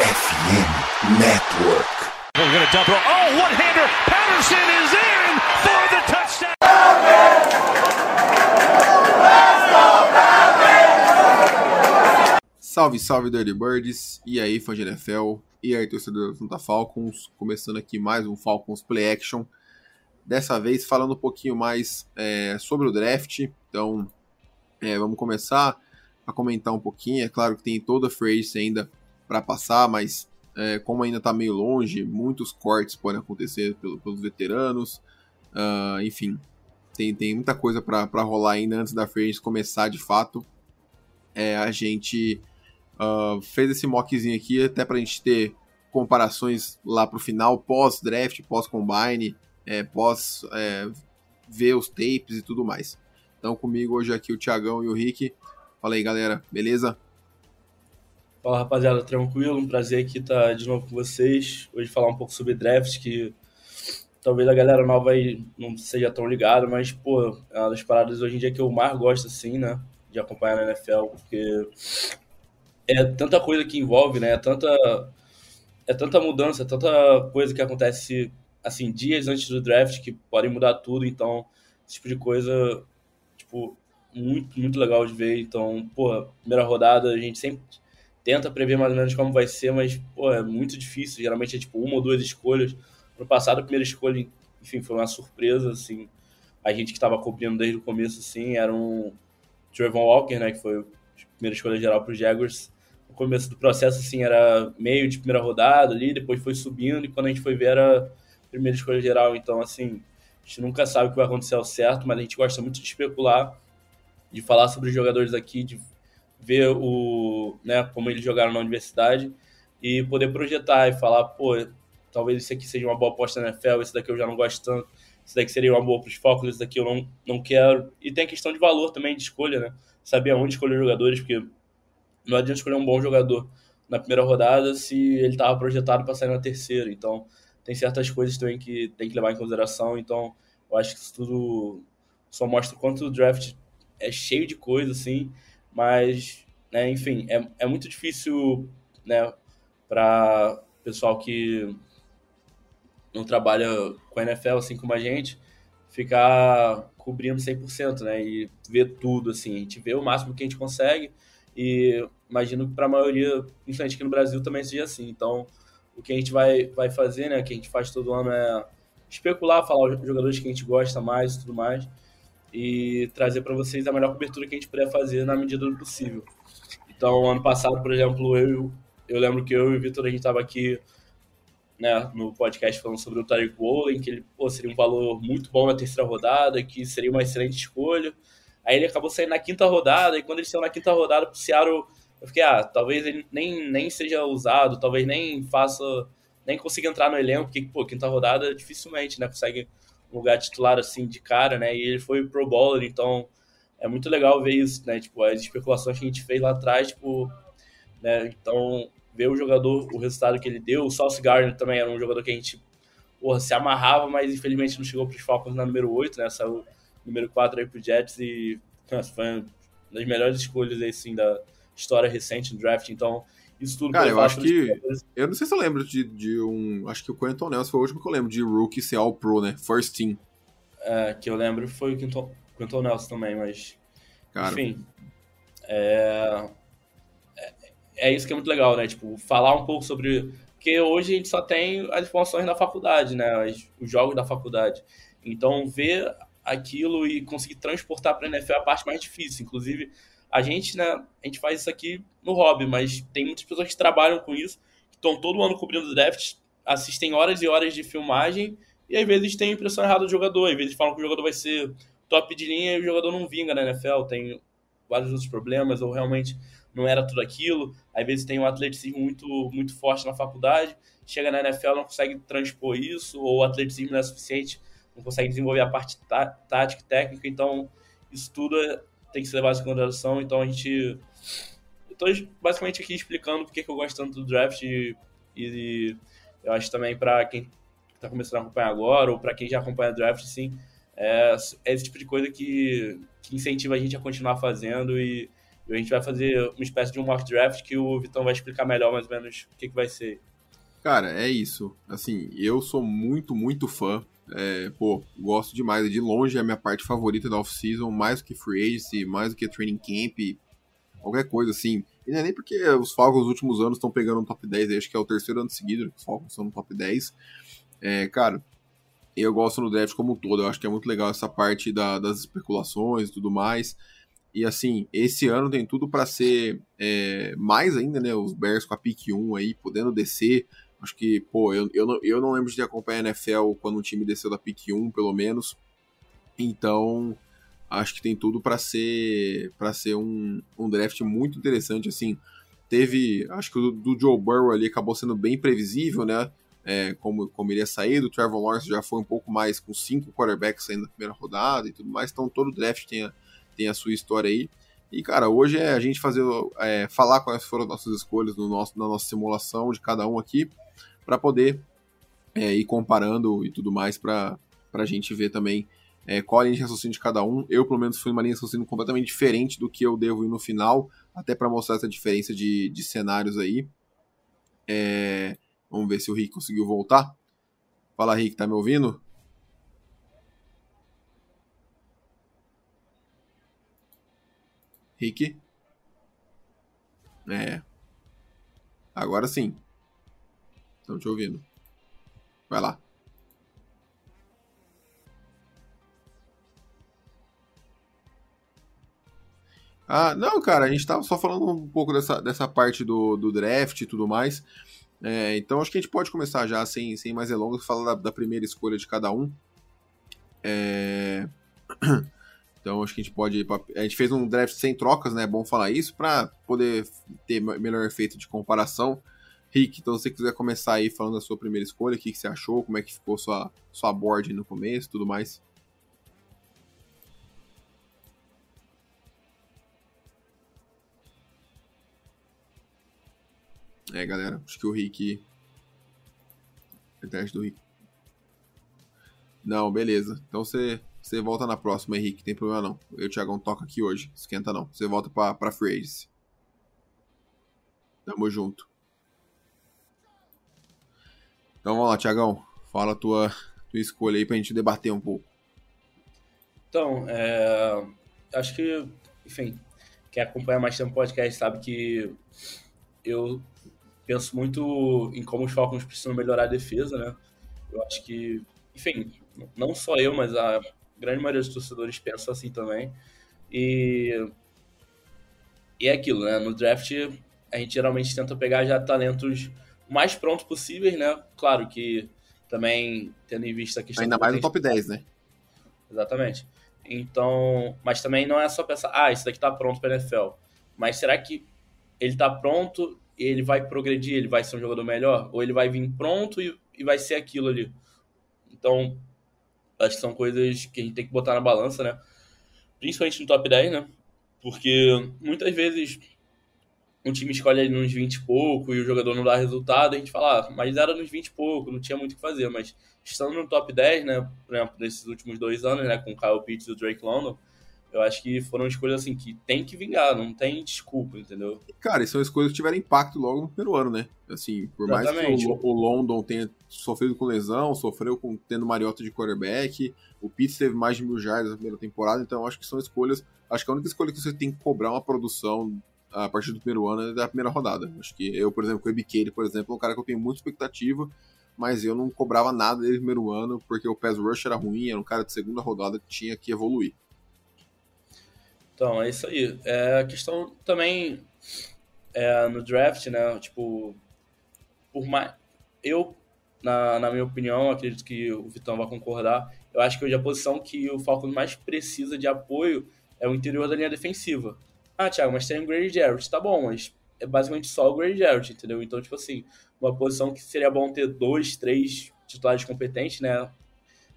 FM Network. We're going to double. Oh, one-hander. Patterson is in for the touchdown. Salve, salve, Dirty Birds. E aí, fã de NFL. E aí, torcedor da Santa Falcons. Começando aqui mais um Falcons Play Action. Dessa vez falando um pouquinho mais é, sobre o draft. Então, é, vamos começar a comentar um pouquinho. É claro que tem toda a free ainda para passar, mas é, como ainda está meio longe, muitos cortes podem acontecer pelo, pelos veteranos. Uh, enfim, tem, tem muita coisa para rolar ainda antes da free começar de fato. É, a gente uh, fez esse mockzinho aqui até para a gente ter comparações lá para o final, pós-draft, pós-combine é, pós é, ver os tapes e tudo mais. Então comigo hoje aqui o Thiagão e o Rick. Fala aí galera, beleza? Fala rapaziada, tranquilo, um prazer aqui estar de novo com vocês. Hoje falar um pouco sobre draft, que talvez a galera nova aí não seja tão ligada, mas pô, é uma das paradas hoje em dia que eu mais gosto assim, né? De acompanhar na NFL, porque é tanta coisa que envolve, né? É tanta, é tanta mudança, é tanta coisa que acontece assim, dias antes do draft que podem mudar tudo, então esse tipo de coisa, tipo, muito, muito legal de ver. Então, pô, primeira rodada a gente sempre tenta prever mais ou menos como vai ser, mas, pô, é muito difícil. Geralmente é tipo uma ou duas escolhas. No passado, a primeira escolha, enfim, foi uma surpresa, assim. A gente que estava cobrindo desde o começo, assim, era um Trevor Walker, né, que foi a primeira escolha geral para os Jaguars. No começo do processo, assim, era meio de primeira rodada ali, depois foi subindo, e quando a gente foi ver era primeira escolha geral. Então, assim, a gente nunca sabe o que vai acontecer ao certo, mas a gente gosta muito de especular, de falar sobre os jogadores aqui, de ver o, né, como eles jogaram na universidade e poder projetar e falar, pô, talvez esse aqui seja uma boa aposta na NFL, esse daqui eu já não gosto tanto, esse daqui seria uma boa para os focos, esse daqui eu não, não quero. E tem a questão de valor também, de escolha, né? Saber aonde escolher jogadores, porque não adianta escolher um bom jogador na primeira rodada se ele estava projetado para sair na terceira. Então, tem certas coisas também que tem que levar em consideração. Então, eu acho que isso tudo só mostra o quanto o draft é cheio de coisas, assim, mas, né, enfim, é, é muito difícil, né, para pessoal que não trabalha com a NFL, assim como a gente, ficar cobrindo 100%, né, e ver tudo, assim, a gente vê o máximo que a gente consegue e imagino que para a maioria, principalmente aqui no Brasil, também seja assim. Então, o que a gente vai, vai fazer, né, que a gente faz todo ano é especular, falar os jogadores que a gente gosta mais e tudo mais, e trazer para vocês a melhor cobertura que a gente puder fazer na medida do possível. Então, ano passado, por exemplo, eu, eu lembro que eu e o Vitor, a gente estava aqui né, no podcast falando sobre o Tariq Woolen, que ele pô, seria um valor muito bom na terceira rodada, que seria uma excelente escolha. Aí ele acabou saindo na quinta rodada, e quando ele saiu na quinta rodada pro Seattle eu fiquei, ah, talvez ele nem, nem seja usado, talvez nem faça, nem consiga entrar no elenco, porque, pô, quinta rodada dificilmente, né, consegue lugar titular assim de cara, né, e ele foi pro bowler, então é muito legal ver isso, né, tipo, as especulações que a gente fez lá atrás, tipo, né, então ver o jogador, o resultado que ele deu, o Sauce Gardner também era um jogador que a gente, porra, se amarrava, mas infelizmente não chegou pros Falcons na número 8, né, saiu número 4 aí pro Jets e, foi uma das melhores escolhas aí, assim, da história recente no draft, então isso tudo Cara, eu acho que. Eu não sei se eu lembro de, de um. Acho que o Quentin Nelson foi o último que eu lembro de rookie ser All Pro, né? First Team. É, que eu lembro foi o Quentin, Quentin Nelson também, mas. Cara. Enfim. É, é, é isso que é muito legal, né? Tipo, falar um pouco sobre. Porque hoje a gente só tem as informações da faculdade, né? Os jogos da faculdade. Então, ver aquilo e conseguir transportar para a NFL é a parte mais difícil. Inclusive, a gente, né, a gente faz isso aqui no hobby, mas tem muitas pessoas que trabalham com isso, que estão todo ano cobrindo drafts, assistem horas e horas de filmagem e às vezes tem impressão errada do jogador, às vezes falam que o jogador vai ser top de linha e o jogador não vinga na NFL, tem vários outros problemas ou realmente não era tudo aquilo. Às vezes tem um atleticismo muito, muito forte na faculdade, chega na NFL não consegue transpor isso, ou o atleticismo não é suficiente, não consegue desenvolver a parte tá, tática e técnica, então isso tudo é tem que ser levado em consideração. Então a gente. Estou basicamente aqui explicando porque que eu gosto tanto do draft e, e eu acho também para quem está começando a acompanhar agora ou para quem já acompanha o draft, assim, é, é, esse tipo de coisa que, que incentiva a gente a continuar fazendo e, E a gente vai fazer uma espécie de um mock draft que o Vitão vai explicar melhor mais ou menos o que, que vai ser. Cara, é isso. Assim, eu sou muito, muito fã. É, pô, gosto demais. De longe é a minha parte favorita da off-season, mais do que free agency, mais do que training camp, qualquer coisa assim. E não é nem porque os Falcons nos últimos anos estão pegando no top 10, acho que é o terceiro ano seguido que os Falcons estão no top 10. É, cara, eu gosto no draft como um todo, eu acho que é muito legal essa parte da, das especulações e tudo mais. E assim, esse ano tem tudo para ser é, mais ainda, né? Os Bears com a pick 1 aí, podendo descer. Acho que, pô, eu, eu, não, eu não lembro de acompanhar a NFL quando um time desceu da pick 1, pelo menos. Então, acho que tem tudo para ser para ser um, um draft muito interessante, assim. Teve, acho que o do, do Joe Burrow ali acabou sendo bem previsível, né? É, como, como iria sair, do Trevor Lawrence já foi um pouco mais com cinco quarterbacks saindo na primeira rodada e tudo mais, então todo draft tem a, tem a sua história aí. E, cara, hoje é a gente fazer, é, falar quais foram as nossas escolhas no nosso, na nossa simulação de cada um aqui, para poder é, ir comparando e tudo mais, para a gente ver também é, qual a linha de raciocínio de cada um. Eu, pelo menos, fui uma linha de raciocínio completamente diferente do que eu devo ir no final, até para mostrar essa diferença de, de cenários aí. É, vamos ver se o Rick conseguiu voltar. Fala, Rick, tá me ouvindo? Rick? É. Agora sim. Estão te ouvindo. Vai lá. Ah, não, cara, a gente tava só falando um pouco dessa, dessa parte do, do draft e tudo mais. É, então acho que a gente pode começar já, sem, sem mais delongas, falar da, da primeira escolha de cada um. É... Então acho que a gente pode. A gente fez um draft sem trocas, né? É bom falar isso, para poder ter melhor efeito de comparação. Rick, então se você quiser começar aí falando da sua primeira escolha, o que, que você achou, como é que ficou sua, sua board no começo tudo mais. É, galera, acho que o Rick. Internet do Rick. Não, beleza. Então você você volta na próxima, Henrique, tem problema não. Eu e o Thiagão toca aqui hoje, esquenta não. Você volta pra, pra Free. Tamo junto. Então vamos lá, Thiagão. Fala a tua, tua escolha aí pra gente debater um pouco. Então, é, acho que, enfim, quem acompanha mais tempo o podcast sabe que eu penso muito em como os Falcons precisam melhorar a defesa, né? Eu acho que, enfim, não só eu, mas a grande maioria dos torcedores pensa assim também. E, e é aquilo, né? No draft, a gente geralmente tenta pegar já talentos mais prontos possíveis, né? Claro que também tendo em vista a questão... Ainda mais no top 10, né? Exatamente. Então, mas também não é só pensar, ah, isso daqui tá pronto para NFL. Mas será que ele tá pronto, ele vai progredir, ele vai ser um jogador melhor? Ou ele vai vir pronto e, e vai ser aquilo ali? Então, Acho que são coisas que a gente tem que botar na balança, né? Principalmente no top 10, né? Porque muitas vezes um time escolhe ali nos 20 e pouco e o jogador não dá resultado, a gente fala, ah, mas era nos 20 e pouco, não tinha muito o que fazer. Mas estando no top 10, né? Por exemplo, nesses últimos dois anos, né? Com o Kyle Pitts e o Drake London, eu acho que foram escolhas assim que tem que vingar, não tem desculpa, entendeu? Cara, e são escolhas que tiveram impacto logo no primeiro ano, né? Assim, por Exatamente. mais que o, o, London tenha sofrido com lesão, sofreu com tendo Mariota de quarterback, o Pitts teve mais de mil jardas na primeira temporada, então eu acho que são escolhas. Acho que a única escolha que você tem que cobrar uma produção a partir do primeiro ano é da primeira rodada. Acho que eu, por exemplo, com o Ebikele, por exemplo, é um cara que eu tenho muita expectativa, mas eu não cobrava nada dele no primeiro ano, porque o pass rush era ruim, era um cara de segunda rodada que tinha que evoluir. Então, é isso aí. É, a questão também é, no draft, né? Tipo, por mais. Eu, na, na minha opinião, acredito que o Vitão vai concordar. Eu acho que hoje a posição que o Falcons mais precisa de apoio é o interior da linha defensiva. Ah, Thiago, mas tem o Grady Jarrett. Tá bom, mas é basicamente só o Grady Jarrett, entendeu? Então, tipo assim, uma posição que seria bom ter dois, três titulares competentes, né?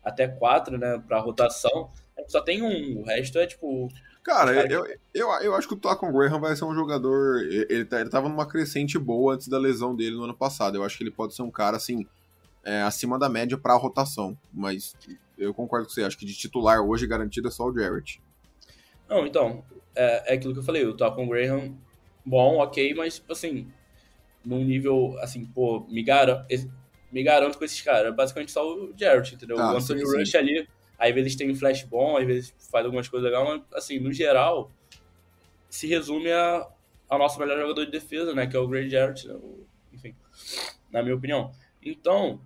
Até quatro, né? Pra rotação. Só tem um. O resto é, tipo, Cara, eu, eu, eu acho que o Tacon Graham vai ser um jogador. Ele, tá, ele tava numa crescente boa antes da lesão dele no ano passado. Eu acho que ele pode ser um cara, assim, é, acima da média pra rotação. Mas eu concordo com você. Acho que de titular hoje garantido é só o Jarrett. Não, então, é, é aquilo que eu falei, o Tocon Graham, bom, ok, mas, tipo assim, num nível, assim, pô, me, gar me garanto com esses caras. Basicamente só o Jarrett, entendeu? Ah, o Anthony sim, Rush sim. ali, às vezes tem um flash bom, às vezes faz algumas coisas legais, mas, assim, no geral, se resume a, ao nosso melhor jogador de defesa, né? Que é o Gray Jarrett, né? enfim, na minha opinião. Então,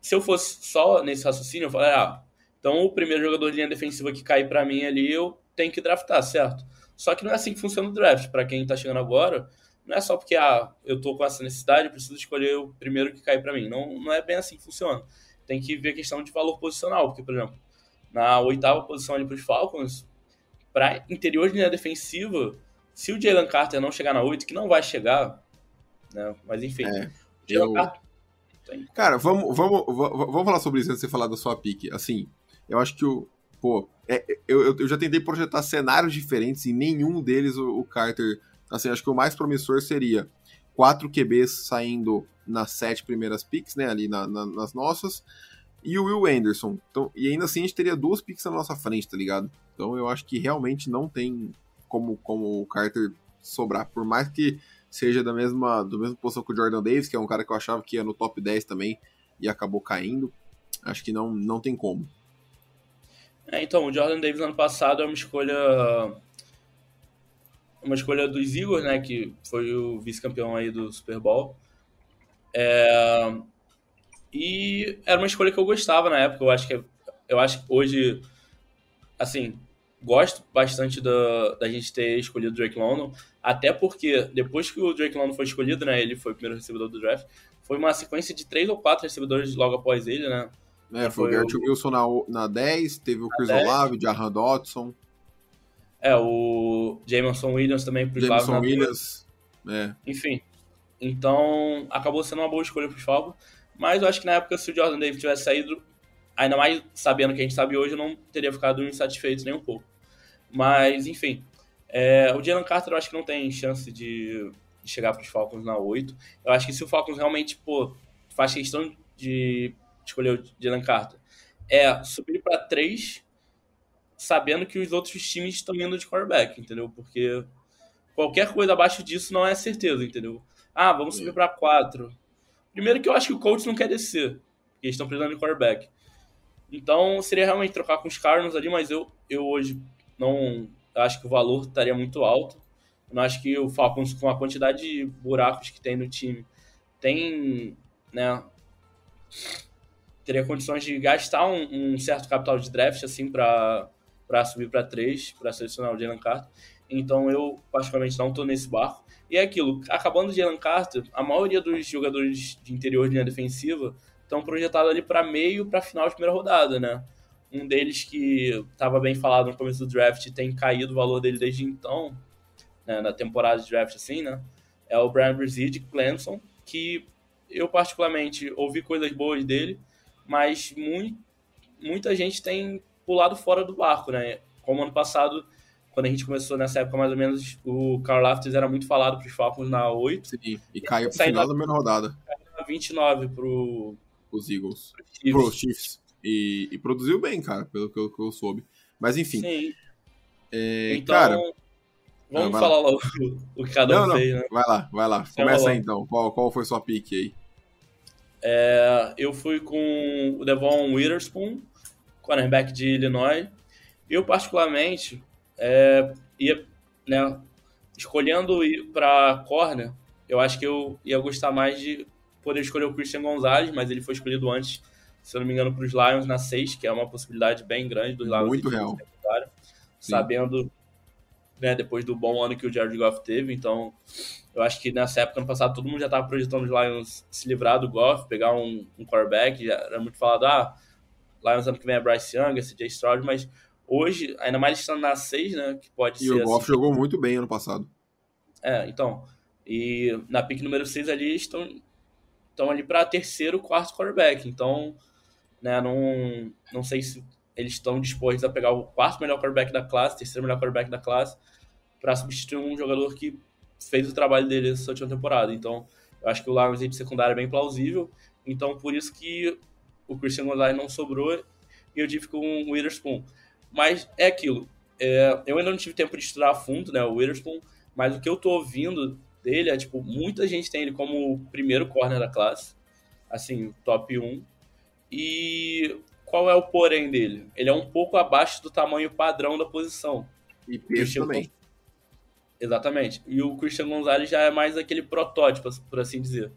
se eu fosse só nesse raciocínio, eu falaria, ah, então o primeiro jogador de linha defensiva que cair para mim ali, eu tenho que draftar, certo? Só que não é assim que funciona o draft. Para quem tá chegando agora, não é só porque ah, eu tô com essa necessidade, preciso escolher o primeiro que cair para mim. Não, não é bem assim que funciona. Tem que ver a questão de valor posicional, porque, por exemplo, na oitava posição ali para os Falcons, para interior de linha defensiva, se o Jalen Carter não chegar na 8, que não vai chegar, né? Mas enfim, é, eu... Carter... Cara, vamos, vamos, vamos falar sobre isso antes de você falar da sua pique. Assim, eu acho que o. Pô, é, eu, eu já tentei projetar cenários diferentes e nenhum deles o, o Carter Assim, acho que o mais promissor seria quatro QBs saindo nas sete primeiras picks, né? Ali na, na, nas nossas. E o Will Anderson. Então, e ainda assim a gente teria duas picks na nossa frente, tá ligado? Então eu acho que realmente não tem como, como o Carter sobrar. Por mais que seja da mesma, do mesma posição que o Jordan Davis, que é um cara que eu achava que ia no top 10 também e acabou caindo. Acho que não, não tem como. É, então, o Jordan Davis ano passado é uma escolha uma escolha dos Eagles, né, que foi o vice-campeão aí do Super Bowl. É, e era uma escolha que eu gostava na época. Eu acho que eu acho que hoje, assim, gosto bastante da, da gente ter escolhido o Drake London, até porque depois que o Drake London foi escolhido, né, ele foi o primeiro recebedor do draft, foi uma sequência de três ou quatro recebedores logo após ele, né? É, foi, foi o Garrett Wilson na, na 10, teve o Chris Olave, o Jahan Dodson. É, o Jameson Williams também pro Jameson Williams, é. Enfim. Então, acabou sendo uma boa escolha pro Falcons. Mas eu acho que na época, se o Jordan Davis tivesse saído, ainda mais sabendo o que a gente sabe hoje, eu não teria ficado insatisfeito nem um pouco. Mas, enfim. É, o Jalen Carter eu acho que não tem chance de, de chegar pros Falcons na 8. Eu acho que se o Falcons realmente, pô, faz questão de escolher o Jalen Carter, é subir para 3 sabendo que os outros times estão indo de quarterback, entendeu? Porque qualquer coisa abaixo disso não é certeza, entendeu? Ah, vamos subir para 4. Primeiro que eu acho que o coach não quer descer, porque eles estão precisando de quarterback. Então, seria realmente trocar com os Cardinals ali, mas eu, eu hoje não acho que o valor estaria muito alto. Eu não acho que o Falcons, com a quantidade de buracos que tem no time, tem, né, teria condições de gastar um, um certo capital de draft, assim, para subir para três, para selecionar o Jalen Carter. Então eu, particularmente, não estou nesse barco. E é aquilo, acabando o Jalen Carter, a maioria dos jogadores de interior de linha defensiva estão projetados ali para meio, para final de primeira rodada, né? Um deles que estava bem falado no começo do draft tem caído o valor dele desde então, né, na temporada de draft assim, né? É o Brian Brzee de Clemson, que eu particularmente ouvi coisas boas dele, mas muito, muita gente tem pulado fora do barco, né? Como ano passado, quando a gente começou nessa época mais ou menos, o Carl era muito falado para os Falcons na 8. Sim, e caiu pro final da primeira rodada. Caiu na 29 pro... Os Eagles. Pro Chiefs. Chiefs. E, e, produziu bem, cara, pelo que eu, que eu soube. Mas enfim. Sim. É, então, cara, vamos ah, falar logo o que cada um fez, né? Vai lá, vai lá. Começa aí então. Qual, qual foi sua pique aí? É, eu fui com o Devon Witherspoon, cornerback de Illinois. Eu, particularmente, é, ia, né, escolhendo ir para corner, eu acho que eu ia gostar mais de poder escolher o Christian Gonzalez, mas ele foi escolhido antes, se eu não me engano, para os Lions na 6, que é uma possibilidade bem grande dos Lions. Muito real. Sabendo, né, depois do bom ano que o Jared Goff teve, então eu acho que nessa época, ano passado, todo mundo já estava projetando os Lions se livrar do Goff, pegar um, um quarterback, já era muito falado, ah, Lions ano que vem é Bryce Young, CJ Stroud, mas hoje, ainda mais estando na 6, né, que pode e ser... E o Goff assim, jogou muito bem ano passado. É, então, e na pick número 6 ali estão, estão ali para terceiro, quarto quarterback, então, né, não, não sei se eles estão dispostos a pegar o quarto melhor quarterback da classe, terceiro melhor quarterback da classe, para substituir um jogador que fez o trabalho dele essa última temporada. Então, eu acho que o Lions de secundária é bem plausível. Então, por isso que o Christian Gonzalez não sobrou e eu tive com o Witherspoon. Mas é aquilo. é, eu ainda não tive tempo de estudar a fundo, né, o Witherspoon, mas o que eu tô ouvindo dele é, tipo, muita gente tem ele como o primeiro corner da classe, assim, top 1, e qual é o porém dele? Ele é um pouco abaixo do tamanho padrão da posição. E peso também. Exatamente. E o Christian Gonzalez já é mais aquele protótipo, por assim dizer.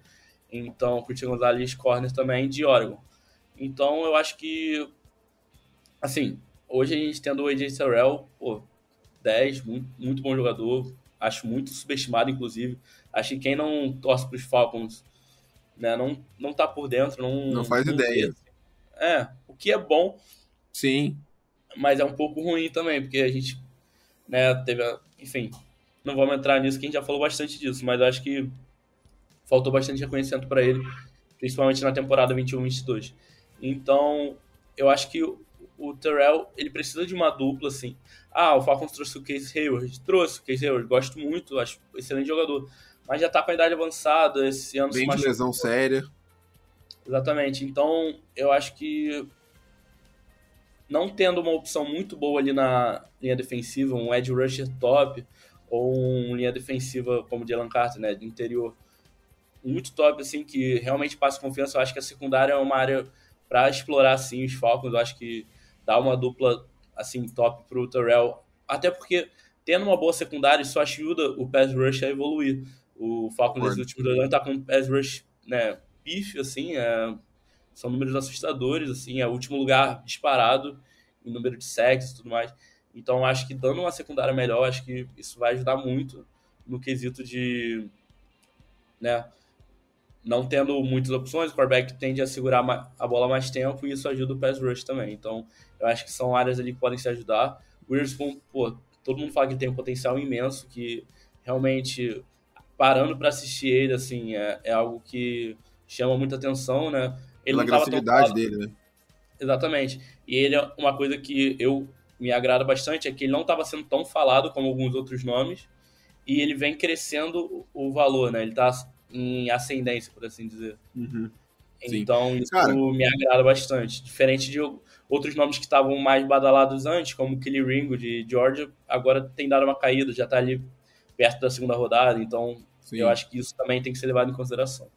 Então, o Christian Gonzalez corner também de Oregon. Então, eu acho que, assim, hoje a gente tendo o AJ Terrell, pô, 10, muito, muito bom jogador, acho muito subestimado, inclusive. Acho que quem não torce para os Falcons né, não, não tá por dentro, não, não faz não ideia. Vê. É, o que é bom. Sim. Mas é um pouco ruim também, porque a gente, né, teve, enfim, não vamos entrar nisso, que a gente já falou bastante disso, mas acho que faltou bastante reconhecimento para ele, principalmente na temporada 21-22. Então, eu acho que o, o Terrell, ele precisa de uma dupla, assim. Ah, o Falcons trouxe o Case Hayward. Trouxe o Case Hayward, gosto muito, acho excelente jogador. Mas já tá com a idade avançada, esse ano... Bem de lesão séria. Exatamente. Então, eu acho que não tendo uma opção muito boa ali na linha defensiva, um edge rusher top, ou um linha defensiva como o Jalen Carter, né, de interior, muito top, assim, que realmente passa confiança. Eu acho que a secundária é uma área para explorar, assim, os Falcons. Eu acho que dá uma dupla, assim, top pro Terrell. Até porque, tendo uma boa secundária, isso ajuda o pass rush a evoluir. O Falcons, nos últimos dois anos, tá com um pass rush, né, pífio, assim, é... são números assustadores, assim, é o último lugar disparado em número de sacks e tudo mais. Então, acho que dando uma secundária melhor, acho que isso vai ajudar muito no quesito de, né, não tendo muitas opções, o quarterback tende a segurar a bola mais tempo e isso ajuda o pass rush também. Então, eu acho que são áreas ali que podem se ajudar. O Witherspoon, pô, todo mundo fala que tem um potencial imenso, que realmente, parando para assistir ele, assim, é, é, algo que chama muita atenção, né? Ele Pela agressividade dele, né? Exatamente. E ele é uma coisa que eu me agrada bastante, é que ele não estava sendo tão falado como alguns outros nomes, e ele vem crescendo o valor, né? Ele está em ascendência, por assim dizer. Uhum. Então, isso Cara... me agrada bastante. Diferente de outros nomes que estavam mais badalados antes, como Kelly Ringo de Georgia, agora tem dado uma caída, já está ali perto da segunda rodada. Então, Sim. eu acho que isso também tem que ser levado em consideração.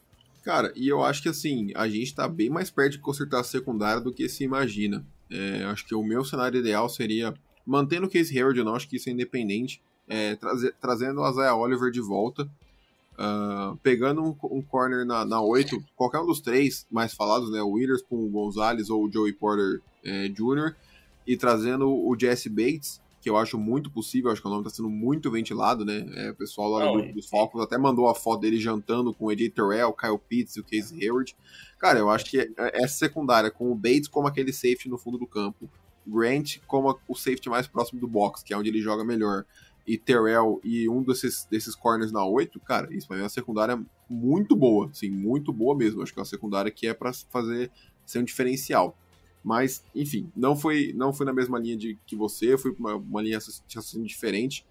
Cara, e eu acho que assim, a gente está bem mais perto de consertar a secundária do que se imagina. É, acho que o meu cenário ideal seria mantendo o Case Hayward, eu não acho que isso é independente, é, trazendo o Isaiah Oliver de volta, Uh, pegando um, um, corner na, na 8, qualquer um dos três mais falados, né? O Witherspoon, o Gonzalez ou o Joey Porter é, Jr., e trazendo o Jesse Bates, que eu acho muito possível, acho que o nome está sendo muito ventilado, né? É, o pessoal lá no grupo dos Falcons até mandou a foto dele jantando com o Eddie Terrell, Kyle Pitts e o Case Hayward. Cara, eu acho que é, essa secundária, com o Bates como aquele safety no fundo do campo, Grant como o safety mais próximo do box, que é onde ele joga melhor e Terrell e um desses, desses corners na 8, cara, isso vai é uma secundária muito boa, sim, muito boa mesmo. Acho que é uma secundária que é para fazer ser um diferencial. Mas, enfim, não foi não foi na mesma linha de que você, fui uma, uma linha assim, diferente.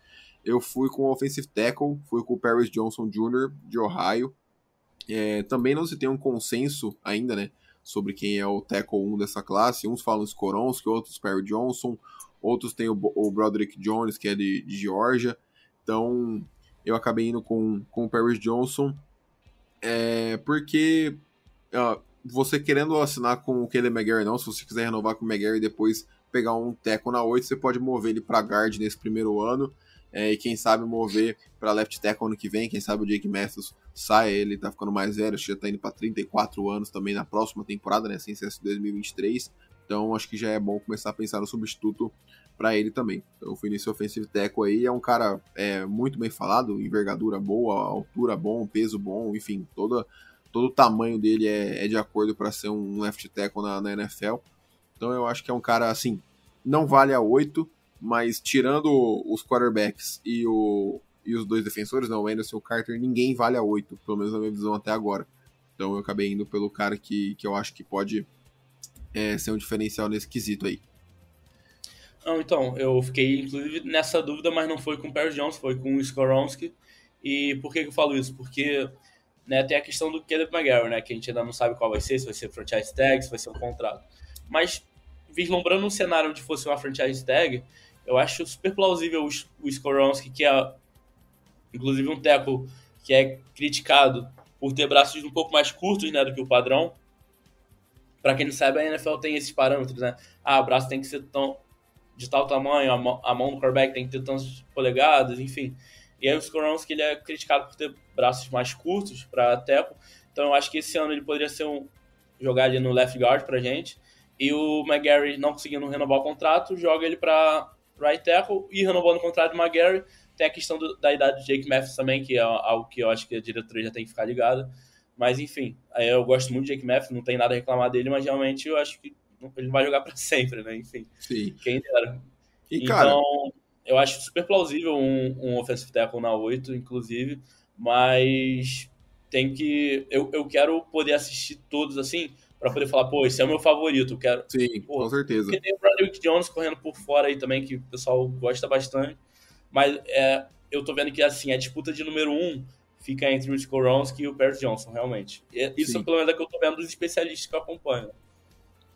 Eu fui com o offensive tackle, fui com o Paris Johnson Jr. de Ohio. É, também não se tem um consenso ainda, né, sobre quem é o tackle 1 dessa classe. Uns falam Skoronski, outros Perry Johnson, outros têm o, o Broderick Jones, que é de, de Georgia. Então, eu acabei indo com, com o Paris Johnson, é, porque uh, você querendo assinar com o Kelly McGarry não, se você quiser renovar com o McGarry e depois pegar um teco na 8, você pode mover ele para guard nesse primeiro ano, é, e quem sabe mover para left tackle ano que vem, quem sabe o Jake Matthews sai, ele tá ficando mais velho, já tá indo para 34 anos também na próxima temporada, né, sem ser 2023, então acho que já é bom começar a pensar no substituto para ele também. Então fui nesse offensive tackle aí, é um cara é, muito bem falado, envergadura boa, altura bom, peso bom, enfim, toda, todo o tamanho dele é, é de acordo para ser um left tackle na, na, NFL. Então eu acho que é um cara assim, não vale a 8, mas tirando os quarterbacks e, o, e os dois defensores, não, o Anderson e o Carter, ninguém vale a 8, pelo menos na minha visão até agora. Então eu acabei indo pelo cara que, que eu acho que pode é, ser um diferencial nesse quesito aí. Não, então, eu fiquei inclusive nessa dúvida, mas não foi com o Perry Jones, foi com o Skoronski. E por que, que eu falo isso? Porque né, tem a questão do Caleb McGarry, né, que a gente ainda não sabe qual vai ser, se vai ser franchise tag, se vai ser um contrato. Mas vislumbrando um cenário onde fosse uma franchise tag, eu acho super plausível o, o Skoronski, que é inclusive um tackle que é criticado por ter braços um pouco mais curtos né, do que o padrão. Para quem não sabe, a NFL tem esses parâmetros, né? Ah, o braço tem que ser tão, de tal tamanho, a mão, a mão do quarterback tem que ter tantas polegadas, enfim. E aí o Skoronski ele é criticado por ter braços mais curtos para tackle. Então eu acho que esse ano ele poderia ser um jogar ali no left guard pra gente. E o McGarry não conseguindo renovar o contrato, joga ele para right tackle e renovando o contrato do McGarry. Tem a questão do, da idade do Jake Mathis também, que é algo que eu acho que a diretoria já tem que ficar ligada. Mas enfim, eu gosto muito de Jake Mathis, não tem nada a reclamar dele, mas realmente eu acho que ele vai jogar para sempre, né? Enfim, Sim. quem dera. E, então, cara, eu acho super plausível um, um offensive tackle na 8, inclusive, mas tem que. Eu, eu quero poder assistir todos assim, para poder falar, pô, esse é o meu favorito. Eu quero. sim, pô, com certeza. Porque tem o Bradwick Jones correndo por fora aí também, que o pessoal gosta bastante. Mas é, eu tô vendo que assim, a disputa de número 1 um fica entre o Skoronski e o Paris Johnson, realmente. E, isso Sim. é pelo menos é que eu tô vendo dos especialistas que eu acompanho.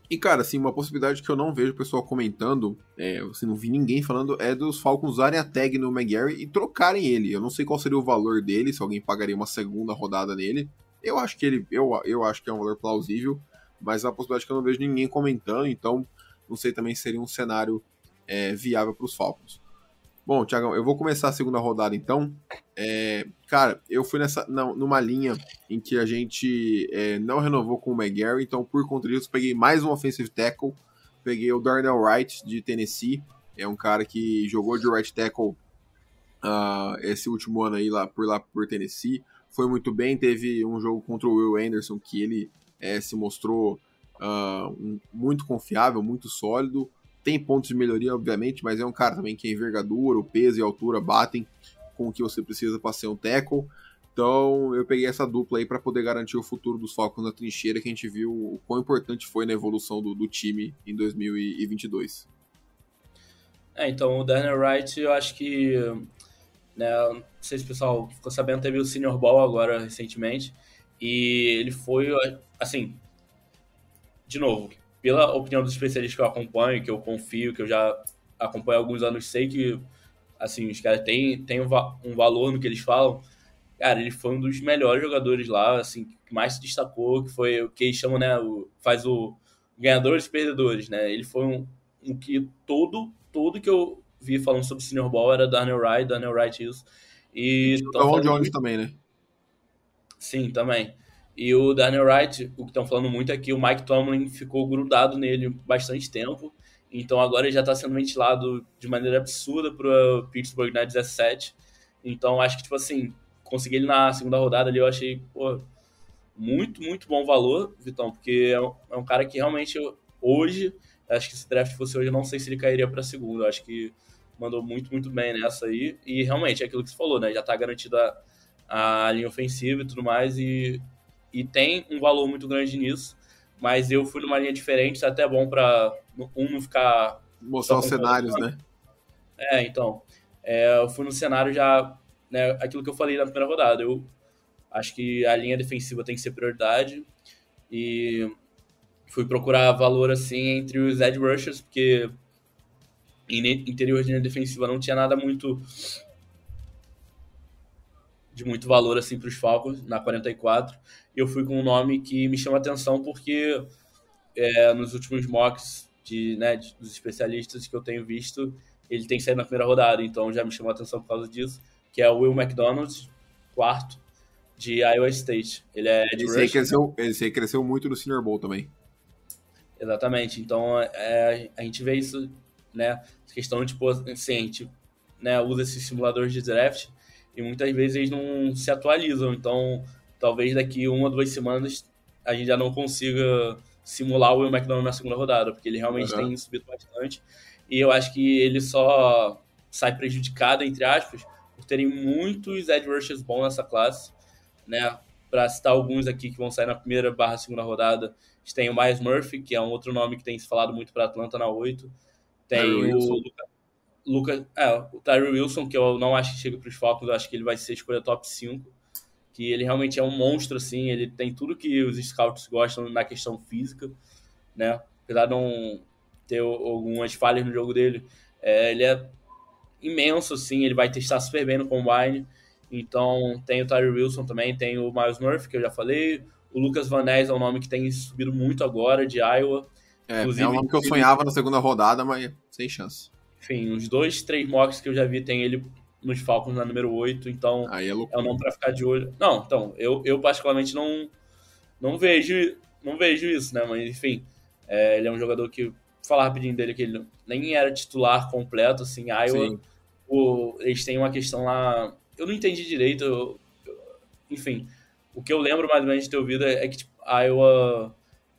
E, cara, assim, uma possibilidade que eu não vejo o pessoal comentando, é, assim, não vi ninguém falando, é dos Falcons usarem a tag no McGarry e trocarem ele. Eu não sei qual seria o valor dele, se alguém pagaria uma segunda rodada nele. Eu acho que ele, eu, eu acho que é um valor plausível, mas é uma possibilidade que eu não vejo ninguém comentando, então não sei também se seria um cenário é, viável para os Falcons. Bom, Tiagão, eu vou começar a segunda rodada então. É, cara, eu fui nessa não, numa linha em que a gente é, não renovou com o McGarry, então por conta disso peguei mais um offensive tackle. Peguei o Darnell Wright de Tennessee, é um cara que jogou de right tackle uh, esse último ano aí lá por lá por Tennessee. Foi muito bem, teve um jogo contra o Will Anderson que ele é, se mostrou uh, um, muito confiável, muito sólido tem pontos de melhoria, obviamente, mas é um cara também que a envergadura, o peso e a altura batem com o que você precisa para ser um tackle. Então eu peguei essa dupla aí para poder garantir o futuro dos Falcons na trincheira, que a gente viu o quão importante foi na evolução do, do time em 2022. É, então o Daniel Wright, eu acho que. Né, não sei se o pessoal ficou sabendo, teve o Senior Ball agora recentemente. E ele foi, assim. De novo, pela opinião dos especialistas que eu acompanho, que eu confio, que eu já acompanho há alguns anos, sei que assim, os caras têm, têm um, va valor no que eles falam. Cara, ele foi um dos melhores jogadores lá, assim, que mais se destacou, que foi o que eles chamam, né, o, faz o ganhadores e perdedores, né? Ele foi um, um que todo, todo que eu vi falando sobre o Senior Ball era Daniel Wright, Daniel Wright isso. E o Ron Jones também, né? Sim, também. E o Daniel Wright, o que estão falando muito é que o Mike Tomlin ficou grudado nele bastante tempo. Então agora ele já está sendo ventilado de maneira absurda para Pittsburgh na 17. Então acho que, tipo assim, conseguir ele na segunda rodada ali eu achei pô, muito, muito bom valor, Vitão, porque é um, é um cara que realmente hoje, acho que se draft fosse hoje, eu não sei se ele cairia para segunda. Eu acho que mandou muito, muito bem nessa aí. E realmente é aquilo que você falou, né? Já está garantida a linha ofensiva e tudo mais. E e tem um valor muito grande nisso, mas eu fui numa linha diferente, isso é até bom para um não ficar... Mostrar os cenários, né? É, então, é, eu fui no cenário já, né, aquilo que eu falei na primeira rodada, eu acho que a linha defensiva tem que ser prioridade, e fui procurar valor, assim, entre os edge rushers, porque em interior de linha defensiva não tinha nada muito de muito valor assim para os Falcons na 44. Eu fui com um nome que me chama atenção porque é, nos últimos mocks de, né, de, dos especialistas que eu tenho visto, ele tem saído na primeira rodada, então já me chamou atenção por causa disso, que é o Will McDonald, quarto, de Iowa State. Ele é de esse, aí cresceu, esse aí cresceu muito no Senior Bowl também. Exatamente, então é, a gente vê isso, né, questão de, tipo, assim, a gente né, usa esses simuladores de draft e muitas vezes eles não se atualizam. Então, talvez daqui uma, duas semanas a gente já não consiga simular o Will McDonald na segunda rodada, porque ele realmente uhum. tem subido bastante. E eu acho que ele só sai prejudicado, entre aspas, por terem muitos edge rushers bons nessa classe, né? Para citar alguns aqui que vão sair na primeira barra segunda rodada, a gente tem o Miles Murphy, que é um outro nome que tem se falado muito para Atlanta na 8. Tem o Lucas, é, o Tyree Wilson, que eu não acho que chega para os Falcons, eu acho que ele vai ser escolha top 5, que ele realmente é um monstro, assim, ele tem tudo que os scouts gostam na questão física, né, apesar de não ter algumas falhas no jogo dele, É, ele é imenso, assim, ele vai testar super bem no Combine. Então, tem o Tyree Wilson também, tem o Miles Murphy, que eu já falei. O Lucas Van Ness é um nome que tem subido muito agora, de Iowa. É, é um nome que eu sonhava na segunda rodada, mas sem chance. Enfim, uns dois, três mocks que eu já vi tem ele nos Falcons na número 8, então Aí é, é um nome para ficar de olho. Não, então, eu, eu particularmente não, não vejo não vejo isso, né? Mas enfim, é, ele é um jogador que, falar rapidinho dele, que ele nem era titular completo, assim, Iowa. O, eles têm uma questão lá. Eu não entendi direito, eu, eu, enfim. O que eu lembro mais ou menos de ter ouvido é, é que tipo, Iowa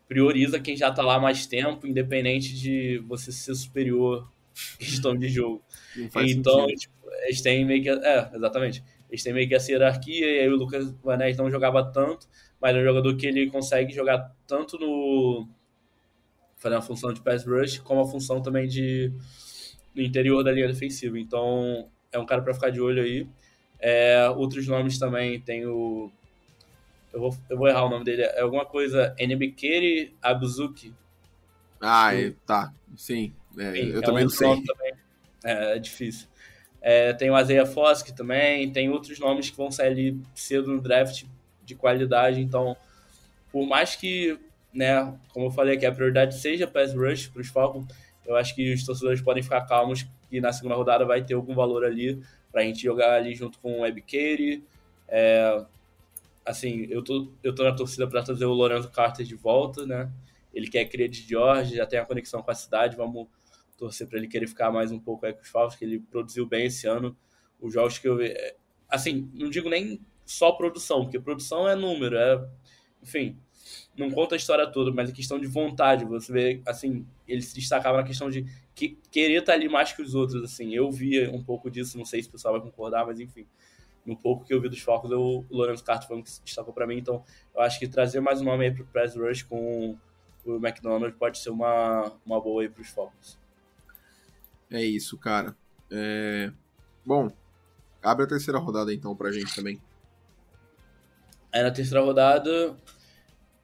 prioriza quem já tá lá mais tempo, independente de você ser superior questão de jogo. Então, tipo, eles têm meio que. É, exatamente. Eles têm meio que essa hierarquia, e aí o Lucas Vanés não jogava tanto, mas é um jogador que ele consegue jogar tanto no. fazer a função de pass rush, como a função também de. no interior da linha defensiva. Então, é um cara para ficar de olho aí. É, outros nomes também tem o. Eu vou, eu vou errar o nome dele. É alguma coisa. Nbikeri Abuzuki. Ah, é, tá. Sim. É, Sim eu é também não sei. Também. É, é difícil. É, tem o Azeia Fosk também, tem outros nomes que vão sair ali cedo no draft de qualidade. Então, por mais que, né, como eu falei aqui, a prioridade seja pass rush para os Falcons, eu acho que os torcedores podem ficar calmos que na segunda rodada vai ter algum valor ali para a gente jogar ali junto com o Webcare. É, assim, eu tô, eu tô na torcida para trazer o Lorenzo Carter de volta, né? Ele quer crer de George, já tem a conexão com a cidade, vamos torcer para ele querer ficar mais um pouco aí com os Falcons, que ele produziu bem esse ano. Os jogos que eu vi. É, assim, não digo nem só produção, porque produção é número, é. Enfim, não conta a história toda, mas a questão de vontade. Você vê, assim, ele se destacava na questão de que, querer estar ali mais que os outros, assim. Eu via um pouco disso, não sei se o pessoal vai concordar, mas enfim. No pouco que eu vi dos Falcons, o Lourenço Carter foi um que se destacou para mim, então eu acho que trazer mais um nome aí pro Press Rush com o McDonald pode ser uma, uma boa aí pros Falcons. É isso, cara. É... Bom, abre a terceira rodada então pra gente também. Aí na terceira rodada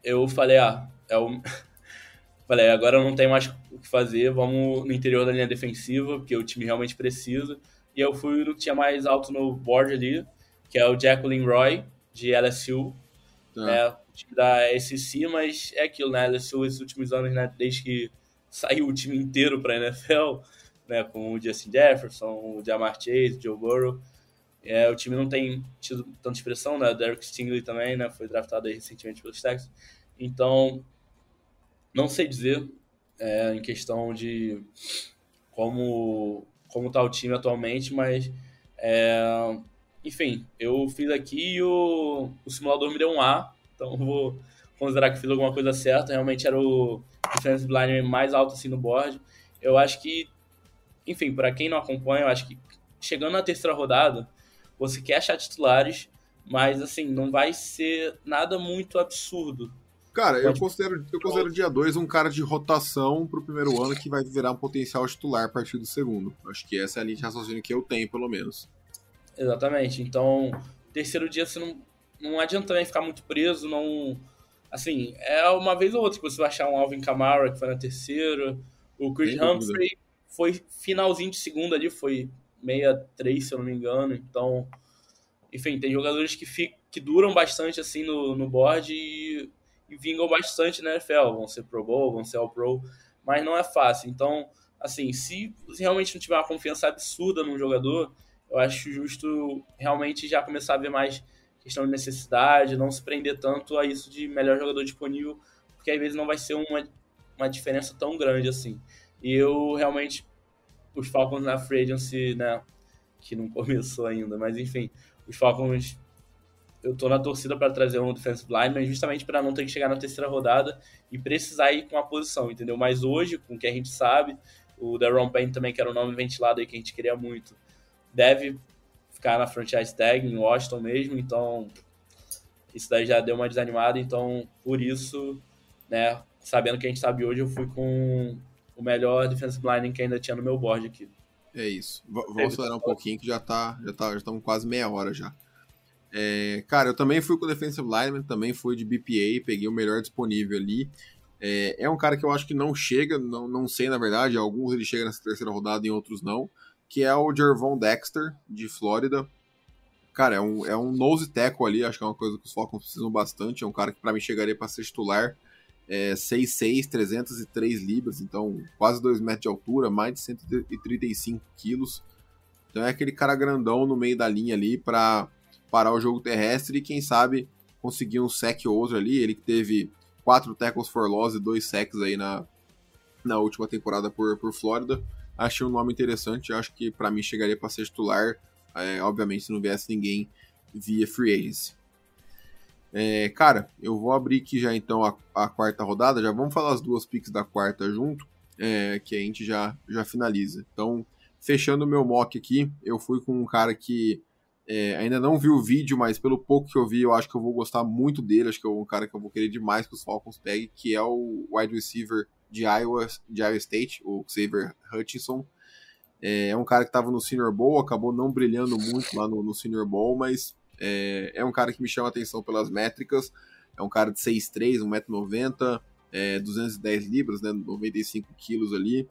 eu falei, ah, é o. falei, agora não tem mais o que fazer, vamos no interior da linha defensiva, porque o time realmente precisa. E eu fui no que tinha mais alto no board ali, que é o Jacqueline Roy, de LSU. Ah. É, o time da SEC, mas é aquilo, né? LSU esses últimos anos, né? Desde que saiu o time inteiro pra NFL, né, com o Justin Jefferson, o Jamar Chase, o Joe Burrow. É, o time não tem tido tanta expressão, né? Derek Stingley também, né? Foi draftado recentemente pelos Texans. Então, não sei dizer é, em questão de como como tá o time atualmente, mas é, enfim, eu fiz aqui e o, o simulador me deu um A, então vou considerar que fiz alguma coisa certa. Realmente era o defensive line mais alto assim no board. Eu acho que enfim, para quem não acompanha, eu acho que chegando na terceira rodada, você quer achar titulares, mas assim, não vai ser nada muito absurdo. Cara, Pode... eu considero, eu considero o dia 2 um cara de rotação pro primeiro ano que vai virar um potencial titular a partir do segundo. Acho que essa é a linha de raciocínio que eu tenho, pelo menos. Exatamente. Então, terceiro dia você não, não adianta também ficar muito preso, não. Assim, é uma vez ou outra que você vai achar um Alvin Kamara que foi na terceira, o Chris Humphrey foi finalzinho de segunda ali, foi 63, se eu não me engano. Então, enfim, tem jogadores que, fic, que duram bastante assim no, no board e, e vingam bastante na NFL. Vão ser Pro Bowl, vão ser All Pro, mas não é fácil. Então, assim, se realmente não tiver uma confiança absurda num jogador, eu acho justo realmente já começar a ver mais questão de necessidade, não se prender tanto a isso de melhor jogador disponível, porque às vezes não vai ser uma, uma diferença tão grande assim. E eu realmente, os Falcons na Free Agency, né, que não começou ainda, mas enfim, os Falcons, eu tô na torcida para trazer um defensive lineman justamente para não ter que chegar na terceira rodada e precisar ir com a posição, entendeu? Mas hoje, com o que a gente sabe, o Deron Payne também, que era o nome ventilado aí que a gente queria muito, deve ficar na franchise tag em Washington mesmo, então isso daí já deu uma desanimada, então por isso, né, sabendo que a gente sabe hoje, eu fui com o melhor defensive line que ainda tinha no meu board aqui. É isso. V vamos acelerar um pouquinho que já tá, já tá, já estamos quase meia hora já. É, cara, eu também fui com o defensive lineman, também fui de BPA, peguei o melhor disponível ali. É, é, um cara que eu acho que não chega, não, não sei na verdade, alguns ele chega nessa terceira rodada e outros não, que é o Jervon Dexter, de Flórida. Cara, é um, é um nose tackle ali, acho que é uma coisa que os Falcons precisam bastante, é um cara que para mim chegaria para ser titular. É 6'6", 303 libras, então quase 2 metros de altura, mais de 135 quilos. Então é aquele cara grandão no meio da linha ali para parar o jogo terrestre e quem sabe conseguir um sec ou outro ali. Ele que teve quatro tackles for loss e dois sacks aí na, na última temporada por, por Flórida. Achei um nome interessante, acho que para mim chegaria para ser titular, é, obviamente se não viesse ninguém via free agency. É, cara, eu vou abrir aqui já então a, a, quarta rodada, já vamos falar as duas picks da quarta junto, é, que a gente já, já finaliza. Então, fechando o meu mock aqui, eu fui com um cara que é, ainda não vi o vídeo, mas pelo pouco que eu vi, eu acho que eu vou gostar muito dele. Acho que é um cara que eu vou querer demais que os Falcons peguem, que é o wide receiver de Iowa, de Iowa State, o Xavier Hutchinson. É, é um cara que estava no Senior Bowl, acabou não brilhando muito lá no, no Senior Bowl, mas é, é, um cara que me chama atenção pelas métricas. É um cara de 6'3, 1,90m, é, 210 libras, né, 95 quilos ali.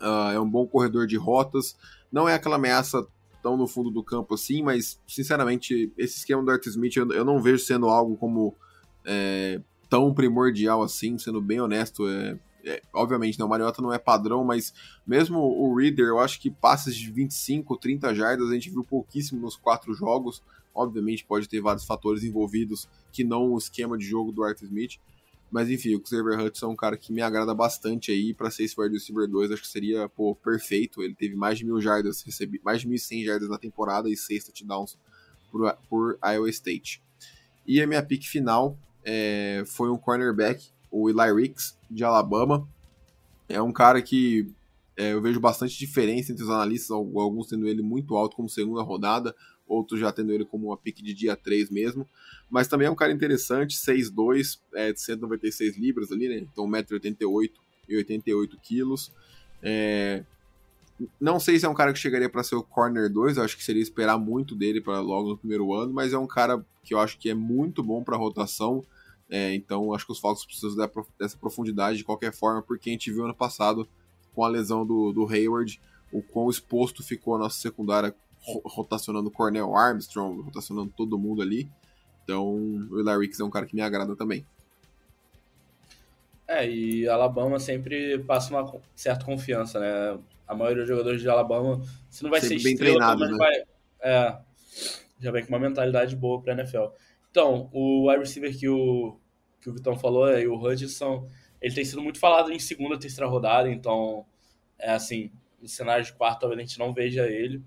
Uh, é um bom corredor de rotas. Não é aquela ameaça tão no fundo do campo assim, mas sinceramente, esse esquema do Art Smith eu, eu não vejo sendo algo como é, tão primordial assim, sendo bem honesto. É, é, obviamente, né, o Mariota não é padrão, mas mesmo o Reader, eu acho que passes de 25, 30 jardas a gente viu pouquíssimo nos quatro jogos. Obviamente, pode ter vários fatores envolvidos que não o esquema de jogo do Art Smith. Mas enfim, o Xavier Hudson é um cara que me agrada bastante aí para ser esse wide receiver 2, acho que seria pô, perfeito. Ele teve mais de mil jardas, recebi, mais de 1.100 jardas na temporada e seis touchdowns por, por Iowa State. E a minha pick final é, foi um cornerback, o Eli Ricks, de Alabama. É um cara que é, eu vejo bastante diferença entre os analistas, alguns tendo ele muito alto como segunda rodada, outros já tendo ele como uma pick de dia 3 mesmo. Mas também é um cara interessante, 6'2", é, de 196 libras ali, né? Então 1,88m e 88 quilos. É... Não sei se é um cara que chegaria para ser o corner 2, eu acho que seria esperar muito dele para logo no primeiro ano, mas é um cara que eu acho que é muito bom para rotação. É, então acho que os Falcons precisam dessa profundidade de qualquer forma, porque a gente viu ano passado com a lesão do, do Hayward, o quão exposto ficou a nossa secundária rotacionando Cornell Armstrong, rotacionando todo mundo ali. Então, o Eli Ricks é um cara que me agrada também. É, e Alabama sempre passa uma certa confiança, né? A maioria dos jogadores de Alabama, se não vai sempre ser estrela, treinado, né? vai, é, já vem com uma mentalidade boa para NFL. Então, o wide receiver que o, que o Vitão falou, é, o Hudson, ele tem sido muito falado em segunda, terceira rodada, então, é assim, no cenário de quarto talvez a gente não veja ele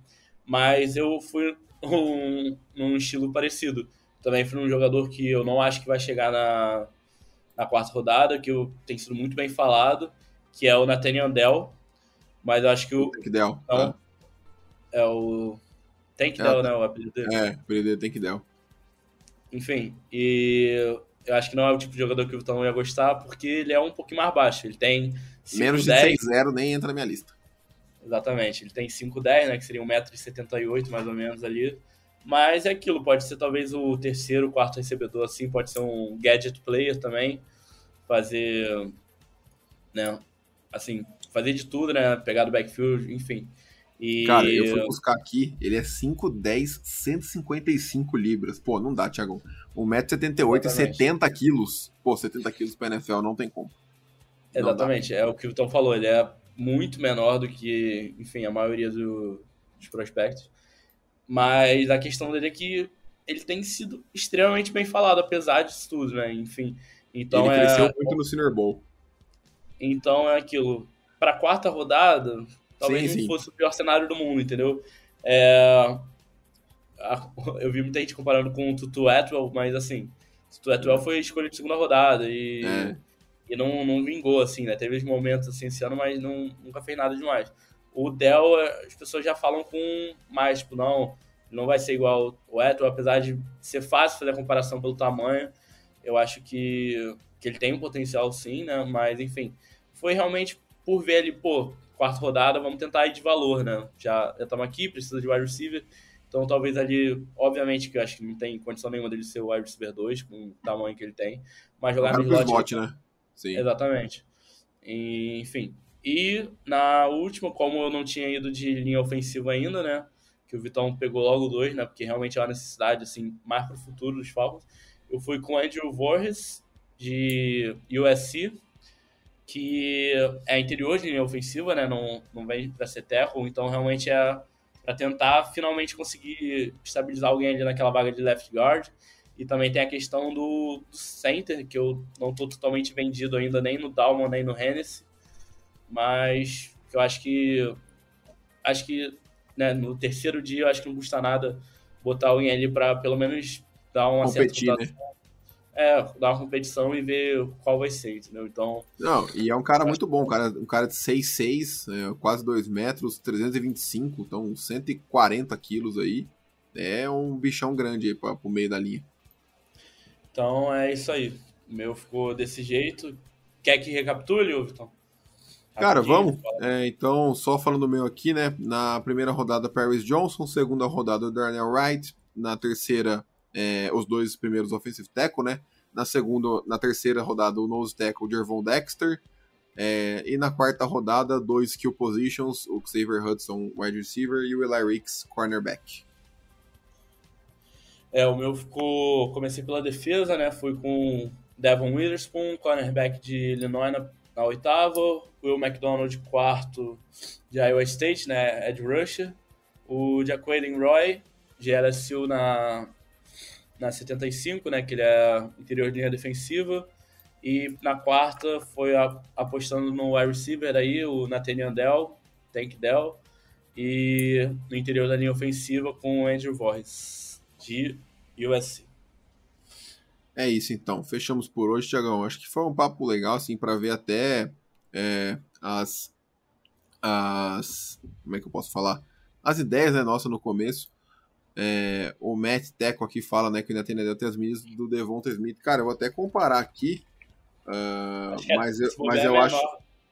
mas eu fui um, num estilo parecido. Também fui um jogador que eu não acho que vai chegar na, na quarta rodada, que eu, tem sido muito bem falado, que é o Nathaniel Dell, mas eu acho que o... Tank Dell. Não, é o... Tank é, Dell, né, o apelido dele. É, o apelido dele é Tank Dell. Enfim, e eu acho que não é o tipo de jogador que o Vitão ia gostar, porque ele é um pouquinho mais baixo. Ele tem. Menos de 6-0 nem entra na minha lista. Exatamente. Ele tem 5'10", né, que seria 1,78m mais ou menos ali. Mas é aquilo, pode ser talvez o terceiro, quarto recebedor, assim, pode ser um gadget player também. Fazer, né, assim, fazer de tudo, né, pegar do backfield, enfim. E... Cara, eu fui buscar aqui, ele é 5'10", 155 libras. Pô, não dá, Thiago. 1,78m e 70 quilos. Pô, 70 quilos pra NFL não tem como. Exatamente, é o que o Tom falou, ele é muito menor do que, enfim, a maioria do, dos prospectos. Mas a questão dele é que ele tem sido extremamente bem falado, apesar disso tudo, né? Enfim. Então ele é... cresceu muito no Senior Bowl. Então é aquilo. Para a quarta rodada, talvez sim, não sim. fosse o pior cenário do mundo, entendeu? É... Eu vi muita gente comparando com o Tutu Atwell, mas assim, Tutu Atwell foi escolhido de segunda rodada e é e não, não vingou, assim, né? Teve momentos assim esse ano, mas não, nunca fez nada demais. O Dell, as pessoas já falam com mais, tipo, não, não vai ser igual o Eto, apesar de ser fácil fazer a comparação pelo tamanho, eu acho que, que ele tem um potencial sim, né? Mas, enfim, foi realmente por ver ele, pô, quarta rodada, vamos tentar ir de valor, né? Já estamos aqui, precisa de wide receiver, então talvez ali, obviamente que eu acho que não tem condição nenhuma dele ser o wide receiver 2, com o tamanho que ele tem, mas jogar no slot... né? Sim. Exatamente. E, enfim. E na última, como eu não tinha ido de linha ofensiva ainda, né? Que o Vitão pegou logo dois, né? Porque realmente é uma necessidade, assim, mais para o futuro dos Falcons. Eu fui com Andrew Voorhees, de USC, que é interior de linha ofensiva, né? Não, não vem para ser tackle, então realmente é para tentar finalmente conseguir estabilizar alguém ali naquela vaga de left guard. E também tem a questão do, do center, que eu não estou totalmente vendido ainda nem no Dalman nem no Hennessy, mas eu acho que acho que né, no terceiro dia eu acho que não custa nada botar alguém ali para pelo menos dar uma Competir, certa né? É, dar uma competição e ver qual vai ser, entendeu? Então. Não, e é um cara muito bom, um cara, um cara de 6'6, é, quase 2 metros, 325, então 140 quilos aí. É um bichão grande aí pra, pro meio da linha. Então é isso aí. O meu ficou desse jeito. Quer que recapitule, Vitão? Cara, vamos? É, então, só falando do meu aqui, né? Na primeira rodada, Paris Johnson. Segunda rodada, Darnell Wright. Na terceira, é, os dois primeiros offensive tackle, né? Na segunda, na terceira rodada, o nose tackle Jervon Dexter. É, e na quarta rodada, dois skill positions, o Xavier Hudson, wide receiver, e o Eli Ricks, cornerback. É, o meu ficou. Comecei pela defesa, né? Fui com Devon Witherspoon, cornerback de Illinois na, na oitava, Will McDonald, quarto de Iowa State, né? Ed Rusher, o Jaquaden Roy, de LSU na, na 75, né, que ele é interior de linha defensiva. E na quarta foi a, apostando no wide receiver aí, o Nathaniel Dell, Tank Dell. E no interior da linha ofensiva com o Andrew Voorhees, de USC. É isso então, fechamos por hoje, Tiagão. Acho que foi um papo legal, assim, para ver até é, as, as. Como é que eu posso falar? As ideias né, nossas no começo. É, o Matt Teco aqui fala né, que ainda tem, ainda tem as mídias do Devonta Smith. Cara, eu vou até comparar aqui. Uh, mas eu, mas eu acho.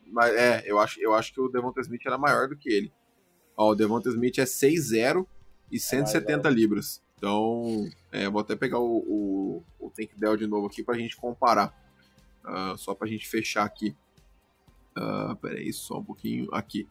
Mas, é, eu acho, eu acho que o Devonta Smith era maior do que ele. Ó, o Devonta Smith é 6'0 e 170 é libras. Então, é, vou até pegar o, o, o Tank Dell de novo aqui pra gente comparar. Uh, só pra gente fechar aqui. Uh, peraí, só um pouquinho. Aqui.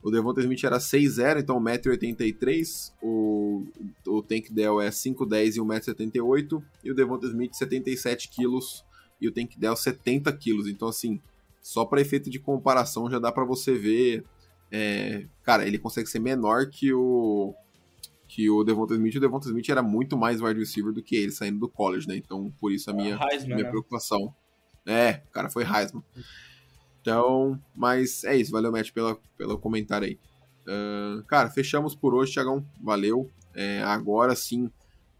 O Devonta Smith era 6'0, então 1,83m. O, o Tank Dell é 5'10 e 1,78m. E o Devonta Smith 77kg e o Tank Dell 70kg. Então, assim, só para efeito de comparação já dá para você ver. É, cara, ele consegue ser menor que o que o Devonta Smith. O Devonta Smith era muito mais wide receiver do que ele saindo do college, né? Então, por isso a minha, Heisman, minha né? preocupação. É, o cara foi Heisman. Então, mas é isso. Valeu, Matt, pela, pelo comentário aí. Uh, cara, fechamos por hoje, Thiagão. Valeu. É, agora sim,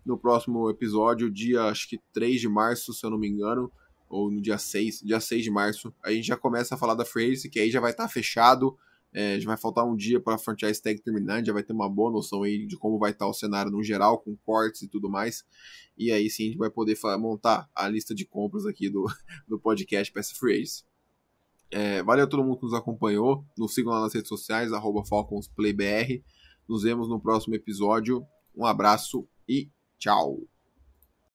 no próximo episódio, dia acho que 3 de março, se eu não me engano, ou no dia 6, dia 6 de março, a gente já começa a falar da Free que aí já vai estar tá fechado. É, já vai faltar um dia para a franchise tag terminar, já vai ter uma boa noção aí de como vai estar tá o cenário no geral, com cortes e tudo mais. E aí sim a gente vai poder montar a lista de compras aqui do, do podcast para essa é, valeu a todo mundo que nos acompanhou. Nos sigam lá nas redes sociais, arroba FalconsPlayBR. Nos vemos no próximo episódio. Um abraço e tchau!